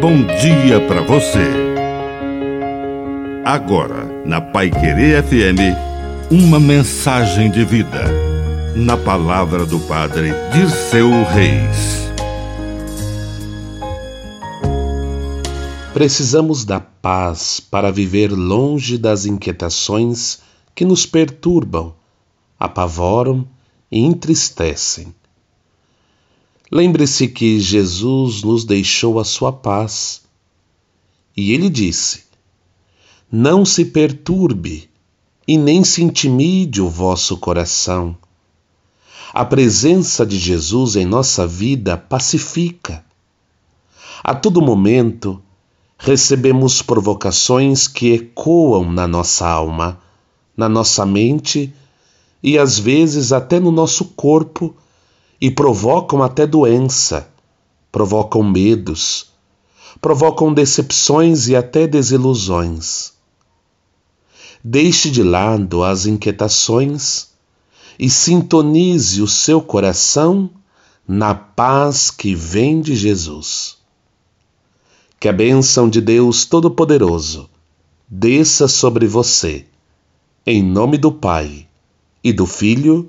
bom dia para você. Agora, na Pai Querer FM, uma mensagem de vida. Na palavra do Padre Dirceu Reis. Precisamos da paz para viver longe das inquietações que nos perturbam, apavoram e entristecem. Lembre-se que Jesus nos deixou a sua paz. E ele disse: Não se perturbe e nem se intimide o vosso coração. A presença de Jesus em nossa vida pacifica. A todo momento, recebemos provocações que ecoam na nossa alma, na nossa mente e às vezes até no nosso corpo e provocam até doença, provocam medos, provocam decepções e até desilusões. Deixe de lado as inquietações e sintonize o seu coração na paz que vem de Jesus. Que a bênção de Deus Todo-Poderoso desça sobre você, em nome do Pai, e do Filho,